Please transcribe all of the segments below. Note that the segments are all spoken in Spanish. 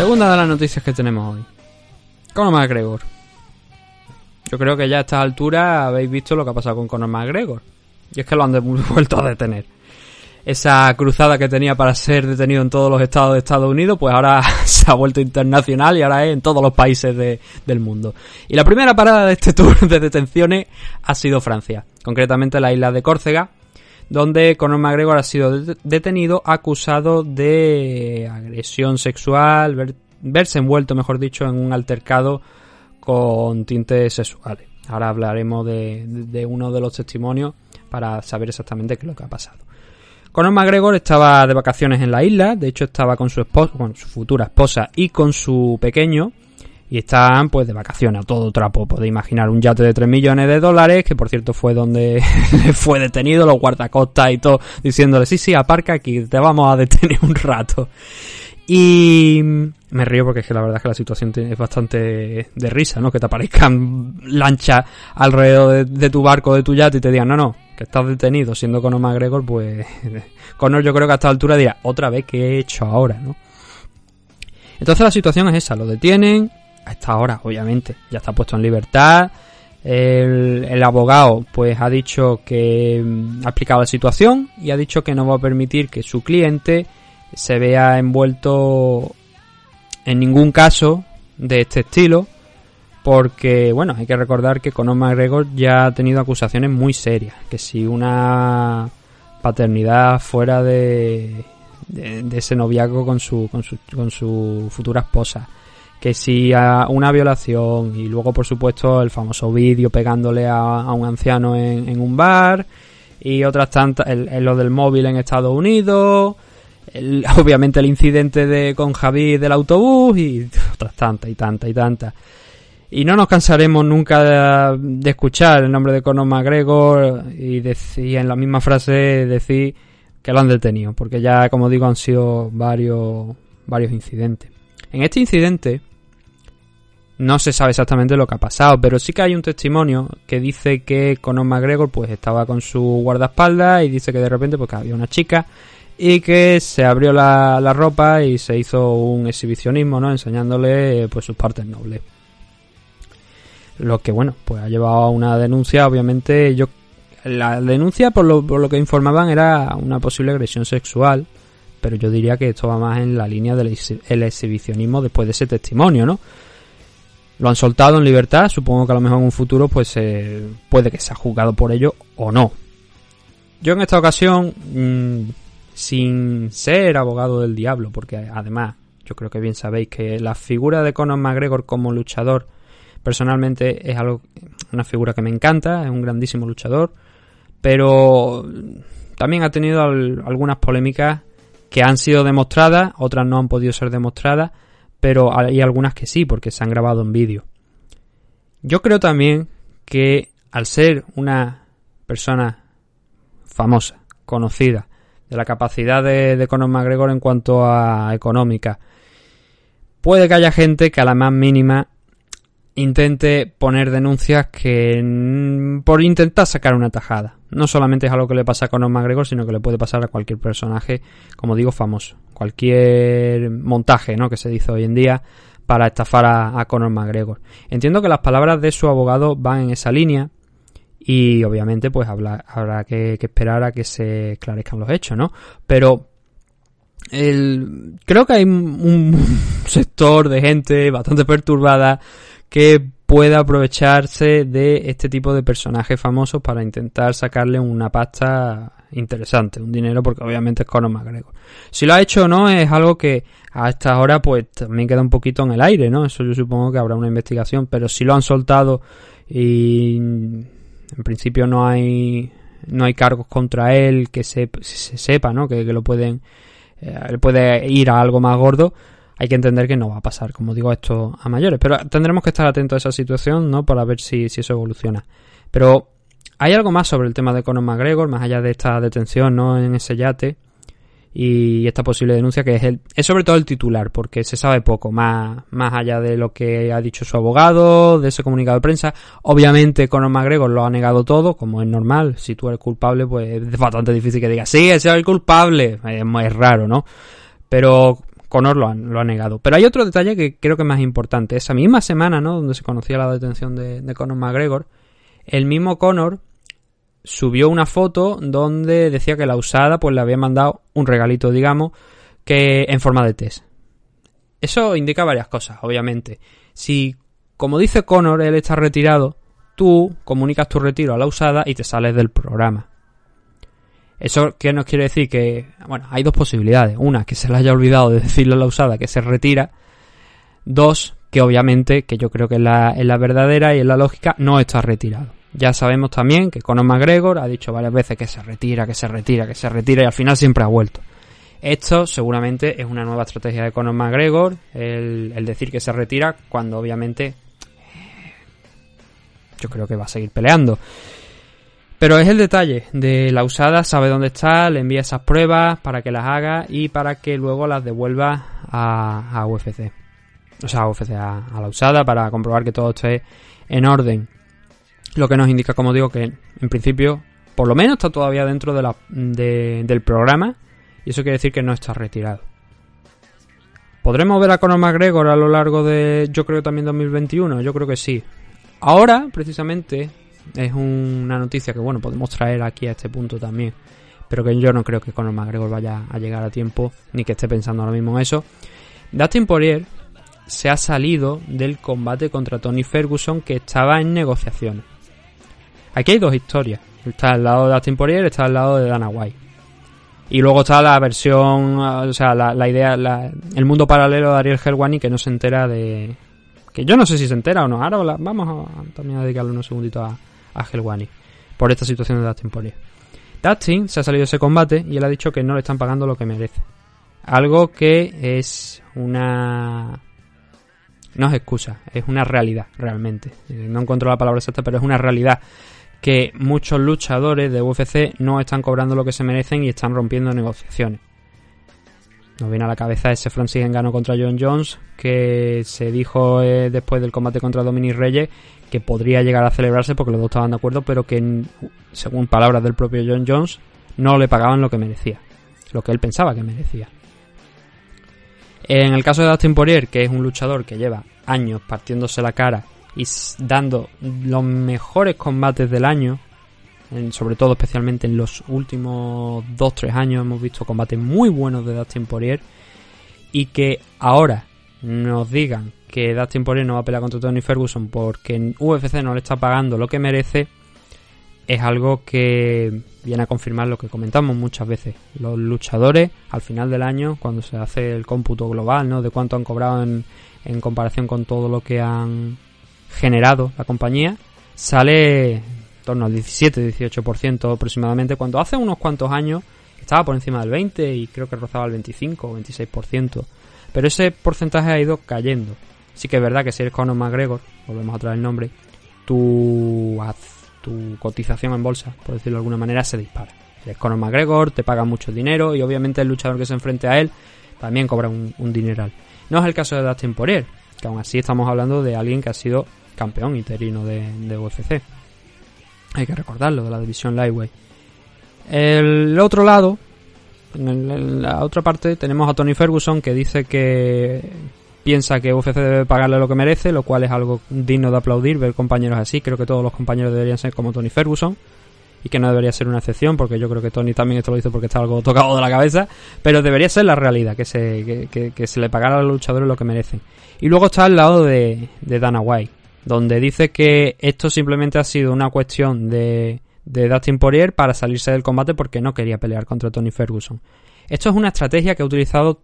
Segunda de las noticias que tenemos hoy. Conor McGregor. Yo creo que ya a esta altura habéis visto lo que ha pasado con Conor McGregor. Y es que lo han vuelto a detener. Esa cruzada que tenía para ser detenido en todos los estados de Estados Unidos, pues ahora se ha vuelto internacional y ahora es en todos los países del mundo. Y la primera parada de este tour de detenciones ha sido Francia, concretamente la isla de Córcega, donde Conor McGregor ha sido detenido acusado de agresión sexual, verse envuelto, mejor dicho, en un altercado con tintes sexuales. Ahora hablaremos de, uno de los testimonios para saber exactamente qué es lo que ha pasado. Conor McGregor estaba de vacaciones en la isla, de hecho estaba con su esposa, con su futura esposa y con su pequeño, y están pues de vacaciones a todo trapo. Podéis imaginar un yate de 3 millones de dólares, que por cierto fue donde fue detenido, los guardacostas y todo, diciéndole, sí, sí, aparca aquí, te vamos a detener un rato. Y me río porque es que la verdad es que la situación es bastante de risa, ¿no? Que te aparezcan lanchas alrededor de, tu barco, de tu yate y te digan, no, no, que estás detenido siendo Conor McGregor, pues Conor yo creo que a esta altura dirá, otra vez, ¿qué he hecho ahora, no? Entonces la situación es esa, lo detienen, a esta hora, obviamente, ya está puesto en libertad. El, el, abogado pues ha dicho que mm, ha explicado la situación y ha dicho que no va a permitir que su cliente se vea envuelto en ningún caso de este estilo porque bueno hay que recordar que Conor McGregor ya ha tenido acusaciones muy serias que si una paternidad fuera de, de, ese noviazgo con su, con su, con su futura esposa que si a una violación y luego por supuesto el famoso vídeo pegándole a, un anciano en, un bar y otras tantas, el, lo del móvil en Estados Unidos, obviamente el incidente de con Javi del autobús y otras tantas y tantas y tantas. Y no nos cansaremos nunca de, escuchar el nombre de Conor McGregor y, en la misma frase decir que lo han detenido, porque ya como digo han sido varios varios incidentes. En este incidente no se sabe exactamente lo que ha pasado, pero sí que hay un testimonio que dice que Conor McGregor pues estaba con su guardaespaldas y dice que de repente pues había una chica y que se abrió la, ropa y se hizo un exhibicionismo, ¿no? Enseñándole pues sus partes nobles. Lo que bueno, pues ha llevado a una denuncia, obviamente yo la denuncia por lo, por lo que informaban era una posible agresión sexual, pero yo diría que esto va más en la línea del exhibicionismo después de ese testimonio, ¿no? Lo han soltado en libertad. Supongo que a lo mejor en un futuro, pues puede que sea juzgado por ello o no. Yo en esta ocasión, mm, sin ser abogado del diablo, porque además yo creo que bien sabéis que la figura de Conor McGregor como luchador, personalmente es algo, una figura que me encanta, es un grandísimo luchador, pero también ha tenido algunas polémicas que han sido demostradas, otras no han podido ser demostradas pero hay algunas que sí, porque se han grabado en vídeo. Yo creo también que al ser una persona famosa, conocida, de la capacidad de, de Conor McGregor en cuanto a económica, puede que haya gente que a la más mínima intente poner denuncias que por intentar sacar una tajada. No solamente es algo que le pasa a Conor McGregor, sino que le puede pasar a cualquier personaje, como digo, famoso. Cualquier montaje ¿no? que se dice hoy en día para estafar a, Conor McGregor. Entiendo que las palabras de su abogado van en esa línea y obviamente pues habrá que, esperar a que se esclarezcan los hechos, ¿no? Pero creo que hay un sector de gente bastante perturbada que pueda aprovecharse de este tipo de personajes famosos para intentar sacarle una pasta interesante, un dinero, porque obviamente es Conor McGregor. Si lo ha hecho o no es algo que a esta hora pues también queda un poquito en el aire, ¿no? Eso yo supongo que habrá una investigación, pero si lo han soltado y en principio no hay no hay cargos contra él que se, se sepa, ¿no? Que, lo pueden, eh, él puede ir a algo más gordo. Hay que entender que no va a pasar, como digo, esto a mayores. Pero tendremos que estar atentos a esa situación, ¿no? Para ver si, si eso evoluciona. Pero hay algo más sobre el tema de Conor McGregor, más allá de esta detención, ¿no? En ese yate y esta posible denuncia que es el, es sobre todo el titular porque se sabe poco más más allá de lo que ha dicho su abogado de ese comunicado de prensa obviamente Conor McGregor lo ha negado todo como es normal si tú eres culpable pues es bastante difícil que digas sí ese es el culpable es, raro no pero Conor lo lo ha negado pero hay otro detalle que creo que es más importante esa misma semana no donde se conocía la detención de, de Conor McGregor el mismo Conor subió una foto donde decía que la usada pues le había mandado un regalito, digamos, que en forma de test. Eso indica varias cosas, obviamente. Si, como dice Connor, él está retirado, tú comunicas tu retiro a la usada y te sales del programa. ¿Eso qué nos quiere decir? Que, bueno, hay dos posibilidades. Una, que se le haya olvidado de decirle a la usada que se retira. Dos, que obviamente, que yo creo que es la, es la verdadera y es la lógica, no está retirado. Ya sabemos también que Conor McGregor ha dicho varias veces que se retira, que se retira, que se retira y al final siempre ha vuelto. Esto seguramente es una nueva estrategia de Conor McGregor, el, decir que se retira cuando obviamente yo creo que va a seguir peleando. Pero es el detalle de la usada, sabe dónde está, le envía esas pruebas para que las haga y para que luego las devuelva a, UFC. O sea, a UFC, a la usada para comprobar que todo esté en orden. Lo que nos indica, como digo, que en principio, por lo menos está todavía dentro de la, del programa. Y eso quiere decir que no está retirado. ¿Podremos ver a Conor McGregor a lo largo de, yo creo también 2021? Yo creo que sí. Ahora, precisamente, es una noticia que, bueno, podemos traer aquí a este punto también. Pero que yo no creo que Conor McGregor vaya a llegar a tiempo, ni que esté pensando ahora mismo en eso. Dustin Poirier se ha salido del combate contra Tony Ferguson que estaba en negociaciones. Aquí hay dos historias. Está al lado de Dustin Poirier, está al lado de Dana White. Y luego está la versión, o sea, la, idea, el mundo paralelo de Ariel Helwani que no se entera de... Que yo no sé si se entera o no. Ahora vamos a, también a dedicarle unos segunditos a, a Helwani. Por esta situación de Dustin Poirier. Dustin se ha salido de ese combate y él ha dicho que no le están pagando lo que merece. Algo que es una... No es excusa, es una realidad, realmente. No encuentro la palabra exacta, pero es una realidad que muchos luchadores de UFC no están cobrando lo que se merecen y están rompiendo negociaciones. Nos viene a la cabeza ese Francis Engano contra John Jones, que se dijo eh, después del combate contra Dominic Reyes que podría llegar a celebrarse porque los dos estaban de acuerdo, pero que, según palabras del propio John Jones, no le pagaban lo que merecía, lo que él pensaba que merecía. En el caso de Dustin Poirier, que es un luchador que lleva años partiéndose la cara y dando los mejores combates del año, sobre todo especialmente en los últimos 2-3 años hemos visto combates muy buenos de Dustin Poirier y que ahora nos digan que Dustin Poirier no va a pelear contra Tony Ferguson porque en UFC no le está pagando lo que merece es algo que viene a confirmar lo que comentamos muchas veces. Los luchadores al final del año, cuando se hace el cómputo global, ¿no? De cuánto han cobrado en, en comparación con todo lo que han generado la compañía sale en torno al 17-18% aproximadamente, cuando hace unos cuantos años estaba por encima del 20 y creo que rozaba el 25 o 26%. Pero ese porcentaje ha ido cayendo. Sí que es verdad que si eres Conor McGregor, volvemos a traer el nombre, tu, tu cotización en bolsa, por decirlo de alguna manera, se dispara. Si eres Conor McGregor, te paga mucho dinero y obviamente el luchador que se enfrente a él también cobra un, un dineral. No es el caso de Dustin Poirier, que aún así estamos hablando de alguien que ha sido campeón interino de, UFC. Hay que recordarlo, de la división Lightweight. El otro lado, en, la otra parte, tenemos a Tony Ferguson que dice que piensa que UFC debe pagarle lo que merece, lo cual es algo digno de aplaudir, ver compañeros así. Creo que todos los compañeros deberían ser como Tony Ferguson y que no debería ser una excepción, porque yo creo que Tony también esto lo dice porque está algo tocado de la cabeza, pero debería ser la realidad, que se, que, se le pagara a los luchadores lo que merecen. Y luego está al lado de, de Dana White, donde dice que esto simplemente ha sido una cuestión de, de Dustin Poirier para salirse del combate porque no quería pelear contra Tony Ferguson. Esto es una estrategia que ha utilizado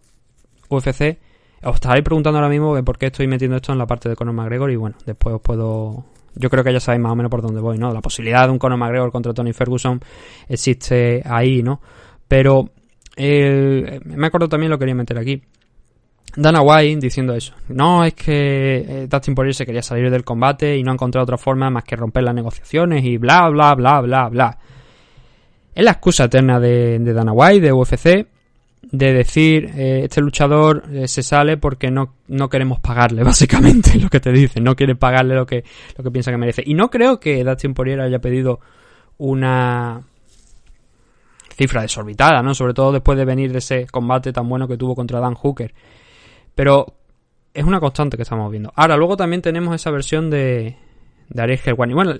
UFC. Os estaréis preguntando ahora mismo por qué estoy metiendo esto en la parte de Conor McGregor y bueno, después os puedo yo creo que ya sabéis más o menos por dónde voy, ¿no? La posibilidad de un Conor McGregor contra Tony Ferguson existe ahí, ¿no? Pero me acuerdo también lo quería meter aquí. Dana White diciendo eso. No, es que eh, Dustin Poirier se quería salir del combate y no ha encontrado otra forma más que romper las negociaciones y bla, bla, bla, bla, bla. Es la excusa eterna de, Dana White, de UFC, de decir, eh, este luchador eh, se sale porque no, no queremos pagarle, básicamente, lo que te dice. No quiere pagarle lo que, lo que piensa que merece. Y no creo que Dustin Poirier haya pedido una cifra desorbitada, ¿no? Sobre todo después de venir de ese combate tan bueno que tuvo contra Dan Hooker. Pero es una constante que estamos viendo. Ahora, luego también tenemos esa versión de, de Ariel Helwani. Bueno,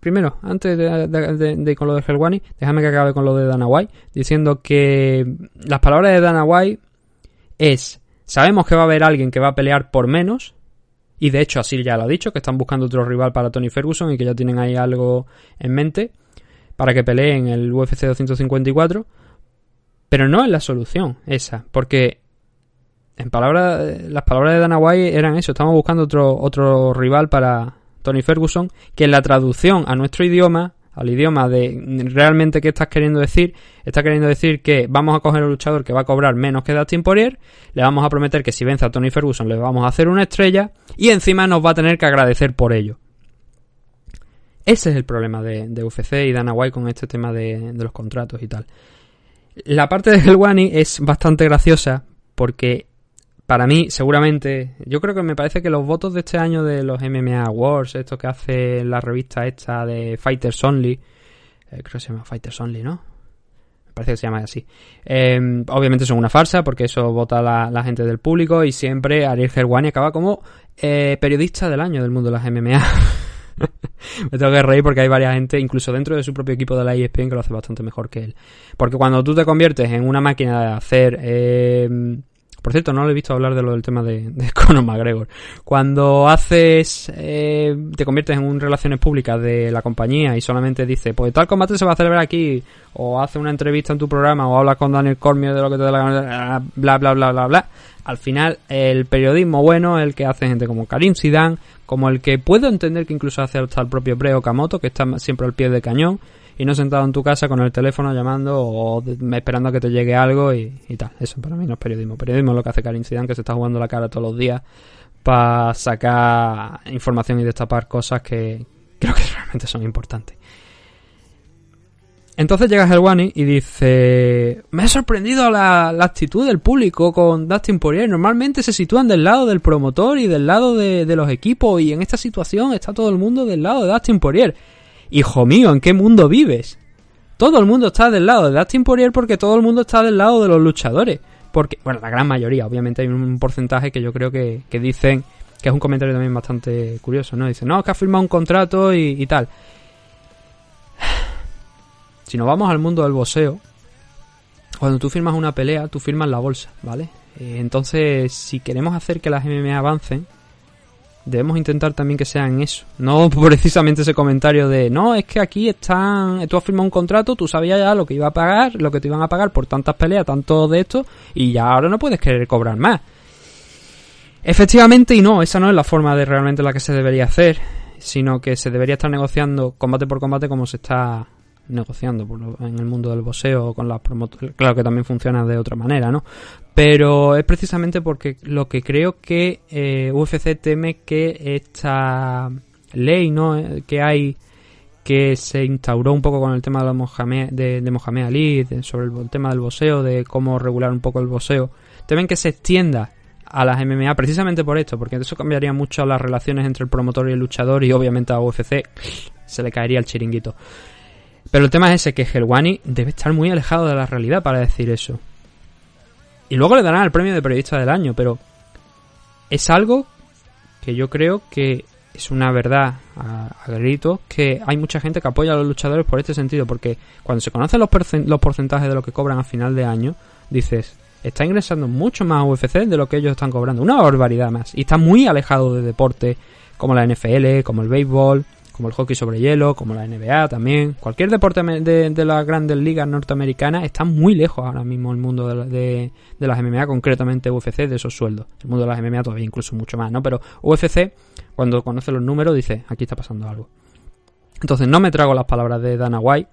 primero, antes de, con lo de Helwani, déjame que acabe con lo de Dana White, diciendo que las palabras de Dana White es, sabemos que va a haber alguien que va a pelear por menos, y de hecho así ya lo ha dicho, que están buscando otro rival para Tony Ferguson y que ya tienen ahí algo en mente para que peleen el UFC 254, pero no es la solución esa, porque en palabras, las palabras de Dana White eran eso, estamos buscando otro, otro rival para Tony Ferguson, que en la traducción a nuestro idioma, al idioma de realmente qué estás queriendo decir, está queriendo decir que vamos a coger un luchador que va a cobrar menos que Dustin Poirier, le vamos a prometer que si vence a Tony Ferguson le vamos a hacer una estrella y encima nos va a tener que agradecer por ello. Ese es el problema de, UFC y Dana White con este tema de, de los contratos y tal. La parte de Helwani es bastante graciosa porque para mí, seguramente, yo creo que me parece que los votos de este año de los MMA Awards, esto que hace la revista esta de Fighters Only, eh, creo que se llama Fighters Only, ¿no? Me parece que se llama así. Em, obviamente son una farsa porque eso vota la, gente del público y siempre Ariel Helwani acaba como eh, periodista del año del mundo de las MMA. me tengo que reír porque hay varias gente, incluso dentro de su propio equipo de la ESPN, que lo hace bastante mejor que él. Porque cuando tú te conviertes en una máquina de hacer... Por cierto, no lo he visto hablar de lo del tema de, de Conor McGregor. Cuando haces, eh, te conviertes en un relaciones públicas de la compañía y solamente dice, pues tal combate se va a celebrar aquí, o hace una entrevista en tu programa, o hablas con Daniel Cormier de lo que te da la gana, bla, bla, bla, bla, bla. Al final, el periodismo bueno el que hace gente como Karim Sidan, como el que puedo entender que incluso hace hasta el propio Breo Kamoto, que está siempre al pie del cañón, y no sentado en tu casa con el teléfono llamando o esperando a que te llegue algo y, tal. Eso para mí no es periodismo. Periodismo es lo que hace Karim Zidane, que se está jugando la cara todos los días para sacar información y destapar cosas que creo que realmente son importantes. Entonces llega Helwani y dice: Me ha sorprendido la, actitud del público con Dustin Poirier. Normalmente se sitúan del lado del promotor y del lado de, de, los equipos, y en esta situación está todo el mundo del lado de Dustin Poirier. Hijo mío, ¿en qué mundo vives? Todo el mundo está del lado de Dustin Poirier porque todo el mundo está del lado de los luchadores. Porque, bueno, la gran mayoría, obviamente hay un porcentaje que yo creo que, dicen, que es un comentario también bastante curioso, ¿no? Dicen, no, que ha firmado un contrato y, tal. Si nos vamos al mundo del boxeo, cuando tú firmas una pelea, tú firmas la bolsa, ¿vale? Eh, entonces, si queremos hacer que las MMA avancen, debemos intentar también que sean eso. No precisamente ese comentario de, no, es que aquí están, tú has firmado un contrato, tú sabías ya lo que iba a pagar, lo que te iban a pagar por tantas peleas, tanto de esto, y ya ahora no puedes querer cobrar más. Efectivamente y no, esa no es la forma de realmente la que se debería hacer, sino que se debería estar negociando combate por combate como se está negociando en el mundo del boxeo con las promotoras. Claro que también funciona de otra manera, ¿no? Pero es precisamente porque lo que creo que eh, UFC teme que esta ley, ¿no? Eh, que hay que se instauró un poco con el tema de, Mohamed, de, Mohamed Ali, sobre el, tema del boxeo, de cómo regular un poco el boxeo, temen que se extienda a las MMA precisamente por esto, porque eso cambiaría mucho las relaciones entre el promotor y el luchador y obviamente a UFC se le caería el chiringuito. Pero el tema es ese, que Helwani debe estar muy alejado de la realidad para decir eso. Y luego le darán el premio de periodista del año, pero es algo que yo creo que es una verdad a, gritos que hay mucha gente que apoya a los luchadores por este sentido, porque cuando se conocen los, los porcentajes de lo que cobran a final de año, dices, está ingresando mucho más a UFC de lo que ellos están cobrando, una barbaridad más, y está muy alejado de deporte como la NFL, como el béisbol, como el hockey sobre hielo, como la NBA también. Cualquier deporte de, de las grandes ligas norteamericanas está muy lejos ahora mismo el mundo de, de, las MMA, concretamente UFC, de esos sueldos. El mundo de las MMA todavía incluso mucho más, ¿no? Pero UFC, cuando conoce los números, dice, aquí está pasando algo. Entonces no me trago las palabras de Dana White.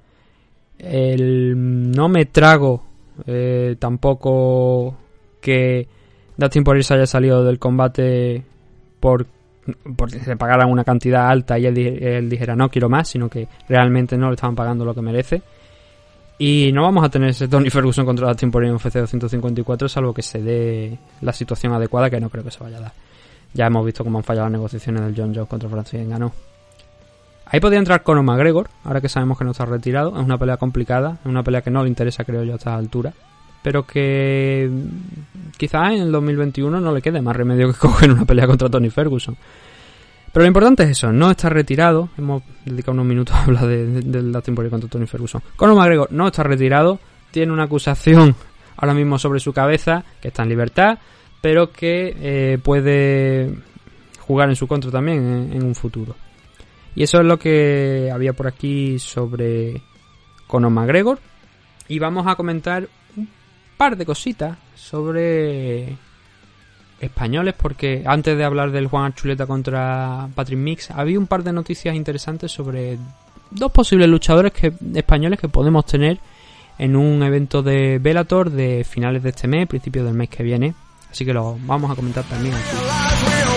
El, no me trago eh, tampoco que Dustin Poirier haya salido del combate por porque se pagaran una cantidad alta y él, dijera no quiero más, sino que realmente no le estaban pagando lo que merece. Y no vamos a tener ese Tony Ferguson contra Dustin Poirier en UFC 254, salvo que se dé la situación adecuada, que no creo que se vaya a dar. Ya hemos visto cómo han fallado las negociaciones del John Jones contra Francis ganó. Ahí podría entrar Conor McGregor, ahora que sabemos que no está retirado. Es una pelea complicada, es una pelea que no le interesa, creo yo, a esta altura. Pero que quizás en el 2021 no le quede más remedio que coger una pelea contra Tony Ferguson. Pero lo importante es eso, no está retirado. Hemos dedicado unos minutos a hablar de, Dustin Poirier contra Tony Ferguson. Conor McGregor no está retirado, tiene una acusación ahora mismo sobre su cabeza, que está en libertad, pero que eh, puede jugar en su contra también en, en un futuro. Y eso es lo que había por aquí sobre Conor McGregor. Y vamos a comentar par de cositas sobre españoles, porque antes de hablar del Juan Archuleta contra Patrick Mix, había un par de noticias interesantes sobre dos posibles luchadores que, españoles que podemos tener en un evento de Bellator de finales de este mes, principios del mes que viene. Así que lo vamos a comentar también aquí.